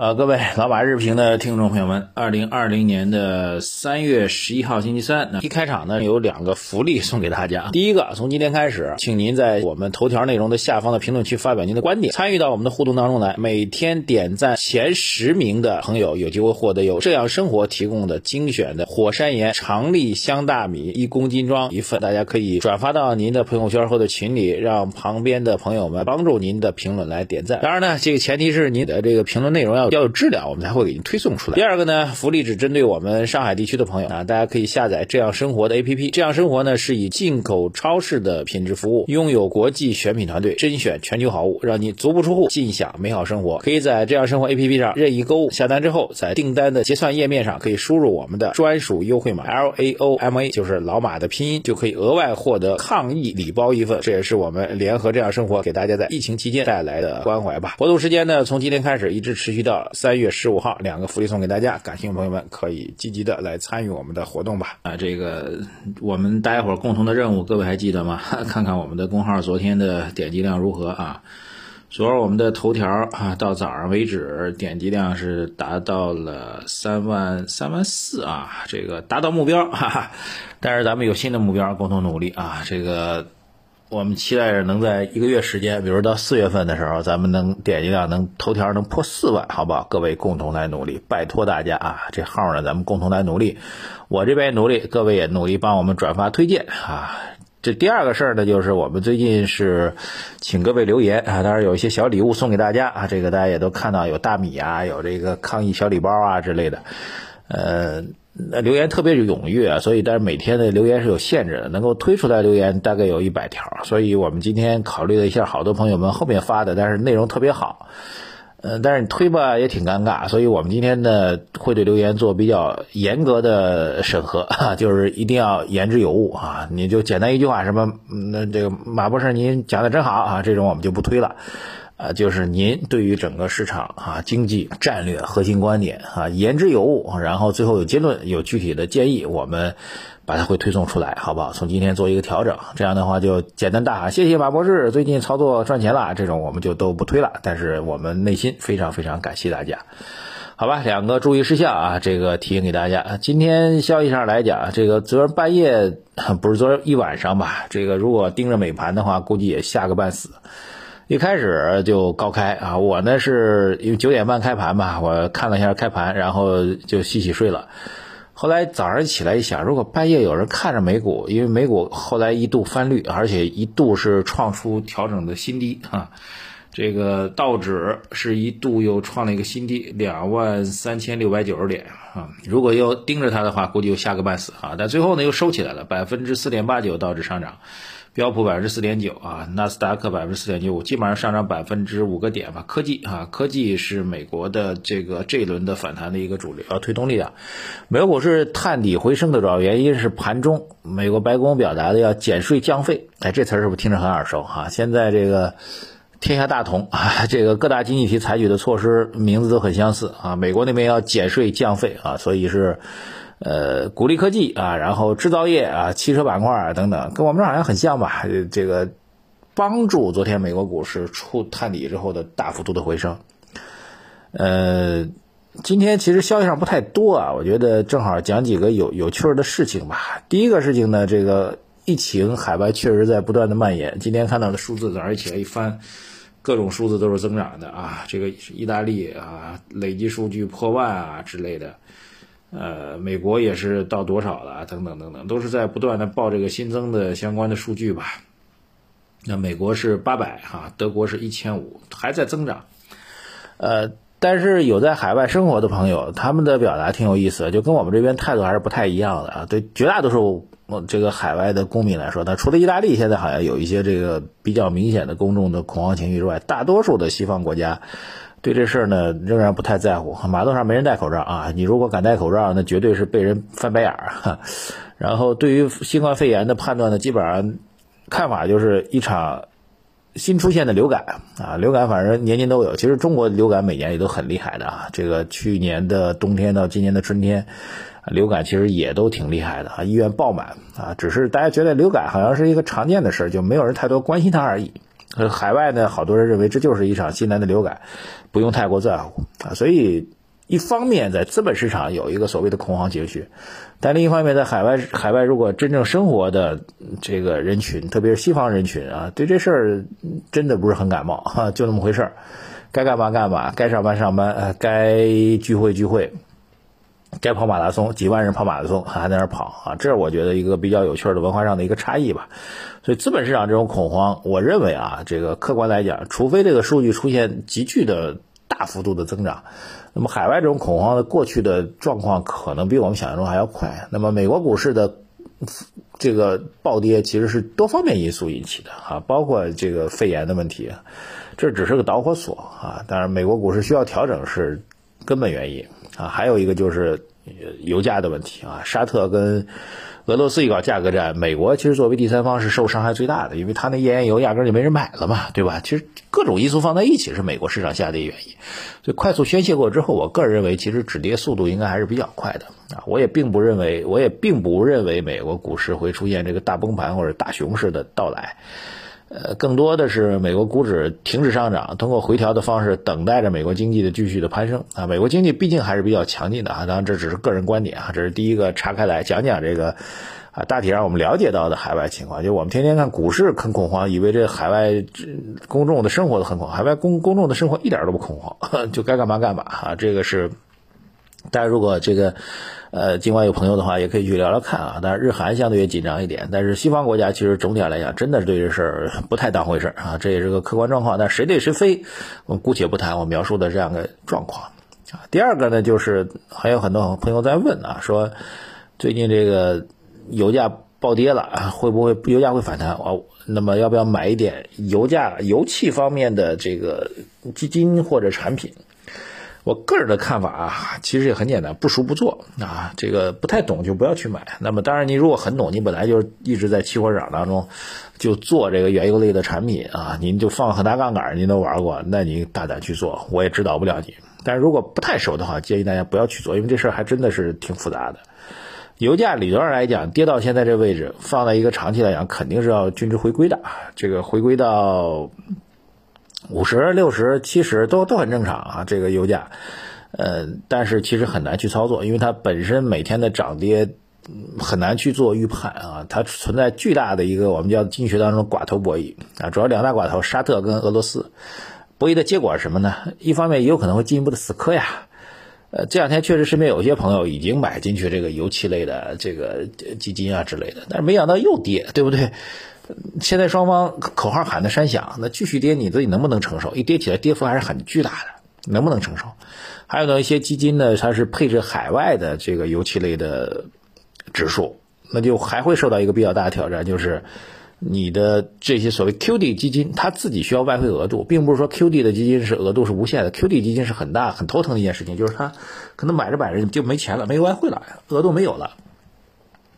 呃，各位老马日评的听众朋友们，二零二零年的三月十一号星期三，一开场呢有两个福利送给大家。第一个，从今天开始，请您在我们头条内容的下方的评论区发表您的观点，参与到我们的互动当中来。每天点赞前十名的朋友有机会获得由这样生活提供的精选的火山岩长粒香大米一公斤装一份，大家可以转发到您的朋友圈或者群里，让旁边的朋友们帮助您的评论来点赞。当然呢，这个前提是您的这个评论内容要。要有质量，我们才会给您推送出来。第二个呢，福利只针对我们上海地区的朋友啊，大家可以下载这样生活的 APP。这样生活呢是以进口超市的品质服务，拥有国际选品团队，甄选全球好物，让你足不出户尽享美好生活。可以在这样生活 APP 上任意购物，下单之后在订单的结算页面上可以输入我们的专属优惠码 L A O M A，就是老马的拼音，就可以额外获得抗疫礼包一份。这也是我们联合这样生活给大家在疫情期间带来的关怀吧。活动时间呢，从今天开始一直持续到。三月十五号，两个福利送给大家，感兴趣朋友们可以积极的来参与我们的活动吧。啊，这个我们大家伙共同的任务，各位还记得吗？看看我们的公号昨天的点击量如何啊？昨儿我们的头条啊，到早上为止点击量是达到了三万三万四啊，这个达到目标，哈哈。但是咱们有新的目标，共同努力啊，这个。我们期待着能在一个月时间，比如到四月份的时候，咱们能点击量能头条能破四万，好不好？各位共同来努力，拜托大家啊！这号呢，咱们共同来努力。我这边也努力，各位也努力帮我们转发推荐啊。这第二个事儿呢，就是我们最近是请各位留言啊，当然有一些小礼物送给大家啊。这个大家也都看到，有大米啊，有这个抗疫小礼包啊之类的，呃。那留言特别踊跃啊，所以但是每天的留言是有限制的，能够推出来留言大概有一百条，所以我们今天考虑了一下，好多朋友们后面发的，但是内容特别好，嗯，但是你推吧也挺尴尬，所以我们今天呢会对留言做比较严格的审核，就是一定要言之有物啊，你就简单一句话什么，那这个马博士您讲的真好啊，这种我们就不推了。啊，就是您对于整个市场啊、经济战略核心观点啊，言之有物，然后最后有结论、有具体的建议，我们把它会推送出来，好不好？从今天做一个调整，这样的话就简单大喊谢谢马博士，最近操作赚钱了，这种我们就都不推了。但是我们内心非常非常感谢大家，好吧？两个注意事项啊，这个提醒给大家。今天消息上来讲，这个昨儿半夜 不是昨儿一晚上吧？这个如果盯着美盘的话，估计也吓个半死。一开始就高开啊，我呢是因为九点半开盘嘛，我看了一下开盘，然后就洗洗睡了。后来早上起来一想，如果半夜有人看着美股，因为美股后来一度翻绿，而且一度是创出调整的新低啊，这个道指是一度又创了一个新低，两万三千六百九十点啊。如果又盯着它的话，估计又吓个半死啊。但最后呢又收起来了，百分之四点八九道指上涨。标普百分之四点九啊，纳斯达克百分之四点九五，基本上上涨百分之五个点吧。科技啊，科技是美国的这个这一轮的反弹的一个主流啊推动力量。美国股市探底回升的主要原因是盘中美国白宫表达的要减税降费，哎，这词儿是不是听着很耳熟哈？现在这个天下大同啊，这个各大经济体采取的措施名字都很相似啊。美国那边要减税降费啊，所以是。呃，鼓励科技啊，然后制造业啊，汽车板块啊等等，跟我们这好像很像吧？这个帮助昨天美国股市出探底之后的大幅度的回升。呃，今天其实消息上不太多啊，我觉得正好讲几个有有趣儿的事情吧。第一个事情呢，这个疫情海外确实在不断的蔓延。今天看到的数字，早上起来一翻，各种数字都是增长的啊。这个意大利啊，累计数据破万啊之类的。呃，美国也是到多少了？等等等等，都是在不断的报这个新增的相关的数据吧。那美国是八百哈，德国是一千五，还在增长。呃，但是有在海外生活的朋友，他们的表达挺有意思，就跟我们这边态度还是不太一样的啊。对绝大多数这个海外的公民来说，那除了意大利现在好像有一些这个比较明显的公众的恐慌情绪之外，大多数的西方国家。对这事儿呢，仍然不太在乎。马路上没人戴口罩啊，你如果敢戴口罩，那绝对是被人翻白眼儿。然后对于新冠肺炎的判断呢，基本上看法就是一场新出现的流感啊，流感反正年年都有。其实中国流感每年也都很厉害的啊，这个去年的冬天到今年的春天，流感其实也都挺厉害的啊，医院爆满啊。只是大家觉得流感好像是一个常见的事儿，就没有人太多关心它而已。呃海外呢，好多人认为这就是一场新来的流感，不用太过在乎啊。所以一方面在资本市场有一个所谓的恐慌情绪，但另一方面在海外，海外如果真正生活的这个人群，特别是西方人群啊，对这事儿真的不是很感冒哈，就那么回事儿，该干嘛干嘛，该上班上班，呃，该聚会聚会。该跑马拉松，几万人跑马拉松还在那儿跑啊，这是我觉得一个比较有趣的文化上的一个差异吧。所以资本市场这种恐慌，我认为啊，这个客观来讲，除非这个数据出现急剧的大幅度的增长，那么海外这种恐慌的过去的状况可能比我们想象中还要快。那么美国股市的这个暴跌其实是多方面因素引起的啊，包括这个肺炎的问题，这只是个导火索啊。当然，美国股市需要调整是根本原因。啊，还有一个就是油价的问题啊，沙特跟俄罗斯一搞价格战，美国其实作为第三方是受伤害最大的，因为它那页岩油压根就没人买了嘛，对吧？其实各种因素放在一起是美国市场下跌原因，所以快速宣泄过之后，我个人认为其实止跌速度应该还是比较快的啊，我也并不认为，我也并不认为美国股市会出现这个大崩盘或者大熊市的到来。呃，更多的是美国股指停止上涨，通过回调的方式等待着美国经济的继续的攀升啊。美国经济毕竟还是比较强劲的啊，当然这只是个人观点啊，这是第一个岔开来讲讲这个啊，大体上我们了解到的海外情况，就我们天天看股市很恐慌，以为这海外公众的生活都很恐慌，海外公公众的生活一点都不恐慌，就该干嘛干嘛啊，这个是。大家如果这个，呃，尽管有朋友的话，也可以去聊聊看啊。但是日韩相对也紧张一点，但是西方国家其实总体来讲，真的对这事儿不太当回事儿啊。这也是个客观状况。但谁对谁非，我姑且不谈。我描述的这样的状况啊。第二个呢，就是还有很多朋友在问啊，说最近这个油价暴跌了，会不会油价会反弹？哦，那么要不要买一点油价、油气方面的这个基金或者产品？我个人的看法啊，其实也很简单，不熟不做啊，这个不太懂就不要去买。那么当然，你如果很懂，你本来就一直在期货市场当中就做这个原油类的产品啊，您就放很大杠杆，您都玩过，那你大胆去做，我也指导不了你。但是如果不太熟的话，建议大家不要去做，因为这事儿还真的是挺复杂的。油价理论上来讲，跌到现在这位置，放在一个长期来讲，肯定是要均值回归的，这个回归到。五十六十七十都都很正常啊，这个油价，呃，但是其实很难去操作，因为它本身每天的涨跌很难去做预判啊，它存在巨大的一个我们叫经济学当中寡头博弈啊，主要两大寡头沙特跟俄罗斯博弈的结果是什么呢？一方面也有可能会进一步的死磕呀，呃，这两天确实身边有些朋友已经买进去这个油气类的这个基金啊之类的，但是没想到又跌，对不对？现在双方口号喊的山响，那继续跌，你自己能不能承受？一跌起来，跌幅还是很巨大的，能不能承受？还有呢，一些基金呢，它是配置海外的这个油气类的指数，那就还会受到一个比较大的挑战，就是你的这些所谓 QD 基金，它自己需要外汇额度，并不是说 QD 的基金是额度是无限的，QD 基金是很大很头疼的一件事情，就是它可能买着买着就没钱了，没有外汇了，额度没有了。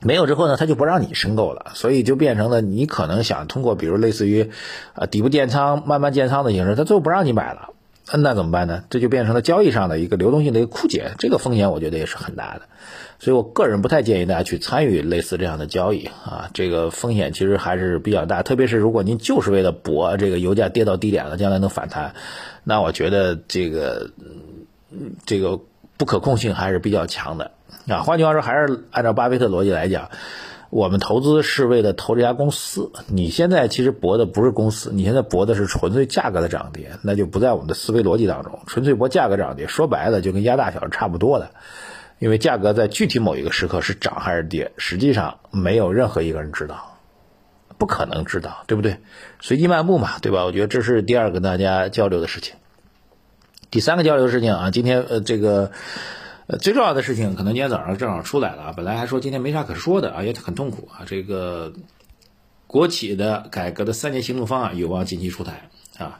没有之后呢，他就不让你申购了，所以就变成了你可能想通过比如类似于，呃底部建仓、慢慢建仓的形式，他最后不让你买了，那怎么办呢？这就变成了交易上的一个流动性的一个枯竭，这个风险我觉得也是很大的，所以我个人不太建议大家去参与类似这样的交易啊，这个风险其实还是比较大，特别是如果您就是为了博这个油价跌到低点了，将来能反弹，那我觉得这个这个不可控性还是比较强的。啊，换句话说，还是按照巴菲特逻辑来讲，我们投资是为了投这家公司。你现在其实博的不是公司，你现在博的是纯粹价格的涨跌，那就不在我们的思维逻辑当中。纯粹博价格涨跌，说白了就跟压大小是差不多的，因为价格在具体某一个时刻是涨还是跌，实际上没有任何一个人知道，不可能知道，对不对？随机漫步嘛，对吧？我觉得这是第二个跟大家交流的事情。第三个交流事情啊，今天呃这个。呃，最重要的事情可能今天早上正好出来了啊，本来还说今天没啥可说的啊，也很痛苦啊。这个国企的改革的三年行动方案有望近期出台啊。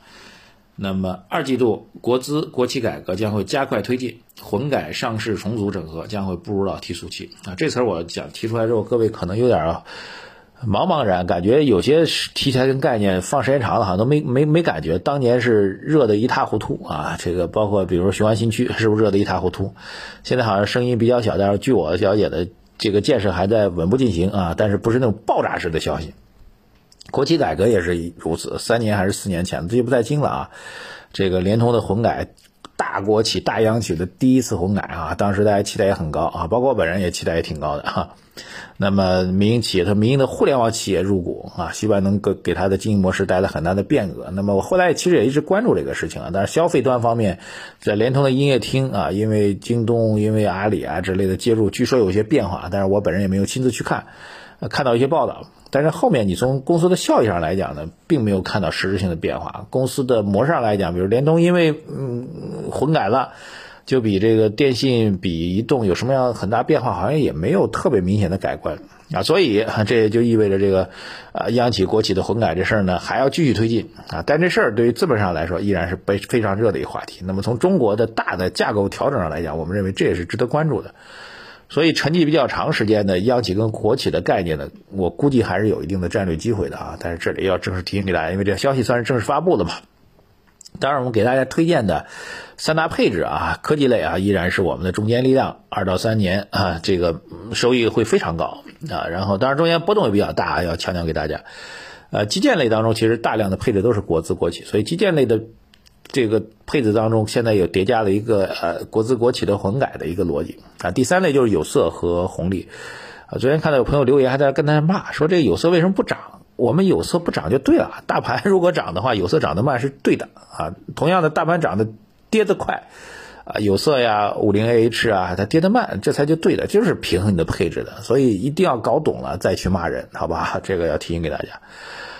那么二季度国资国企改革将会加快推进，混改上市重组整合将会步入到提速期啊。这词儿我讲提出来之后，各位可能有点。茫茫然，感觉有些题材跟概念放时间长了，好像都没没没感觉。当年是热的一塌糊涂啊，这个包括比如雄安新区是不是热的一塌糊涂？现在好像声音比较小，但是据我了解的，这个建设还在稳步进行啊，但是不是那种爆炸式的消息。国企改革也是如此，三年还是四年前，记不太清了啊。这个联通的混改，大国企、大央企的第一次混改啊，当时大家期待也很高啊，包括我本人也期待也挺高的哈。那么民营企业，它民营的互联网企业入股啊，希望能给给它的经营模式带来很大的变革。那么我后来其实也一直关注这个事情啊，但是消费端方面，在联通的营业厅啊，因为京东、因为阿里啊之类的介入，据说有些变化，但是我本人也没有亲自去看，看到一些报道。但是后面你从公司的效益上来讲呢，并没有看到实质性的变化。公司的模式上来讲，比如联通因为嗯混改了。就比这个电信比移动有什么样很大变化，好像也没有特别明显的改观啊，所以这也就意味着这个呃央企国企的混改这事儿呢还要继续推进啊，但这事儿对于资本上来说依然是非非常热的一个话题。那么从中国的大的架构调整上来讲，我们认为这也是值得关注的。所以沉寂比较长时间的央企跟国企的概念呢，我估计还是有一定的战略机会的啊。但是这里要正式提醒给大家，因为这消息算是正式发布的嘛。当然，我们给大家推荐的三大配置啊，科技类啊，依然是我们的中坚力量。二到三年啊，这个收益会非常高啊。然后，当然中间波动也比较大，要强调给大家。呃，基建类当中其实大量的配置都是国资国企，所以基建类的这个配置当中，现在有叠加了一个呃国资国企的混改的一个逻辑啊。第三类就是有色和红利啊。昨天看到有朋友留言还在跟他骂，说这个有色为什么不涨？我们有色不涨就对了，大盘如果涨的话，有色涨得慢是对的啊。同样的，大盘涨得跌得快，啊，有色呀、五零 A H 啊，它跌得慢，这才就对的，就是平衡你的配置的。所以一定要搞懂了再去骂人，好吧？这个要提醒给大家。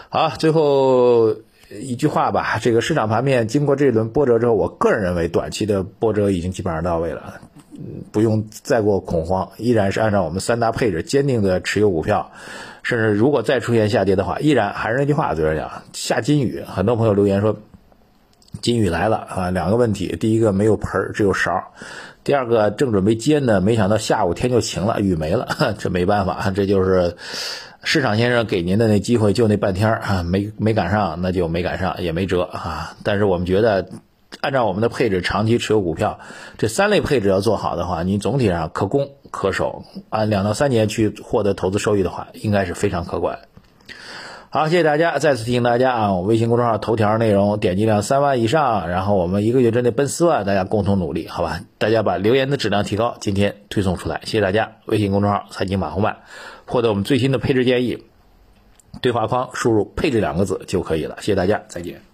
好，最后一句话吧，这个市场盘面经过这一轮波折之后，我个人认为短期的波折已经基本上到位了，不用再过恐慌，依然是按照我们三大配置坚定的持有股票。甚至如果再出现下跌的话，依然还是那句话，就是讲下金雨。很多朋友留言说，金雨来了啊，两个问题：第一个没有盆儿，只有勺；第二个正准备接呢，没想到下午天就晴了，雨没了。这没办法，这就是市场先生给您的那机会，就那半天啊，没没赶上，那就没赶上，也没辙啊。但是我们觉得。按照我们的配置，长期持有股票，这三类配置要做好的话，你总体上可攻可守，按两到三年去获得投资收益的话，应该是非常可观。好，谢谢大家，再次提醒大家啊，我微信公众号头条内容点击量三万以上，然后我们一个月之内奔四万，大家共同努力，好吧？大家把留言的质量提高，今天推送出来，谢谢大家。微信公众号财经马红漫，获得我们最新的配置建议，对话框输入“配置”两个字就可以了。谢谢大家，再见。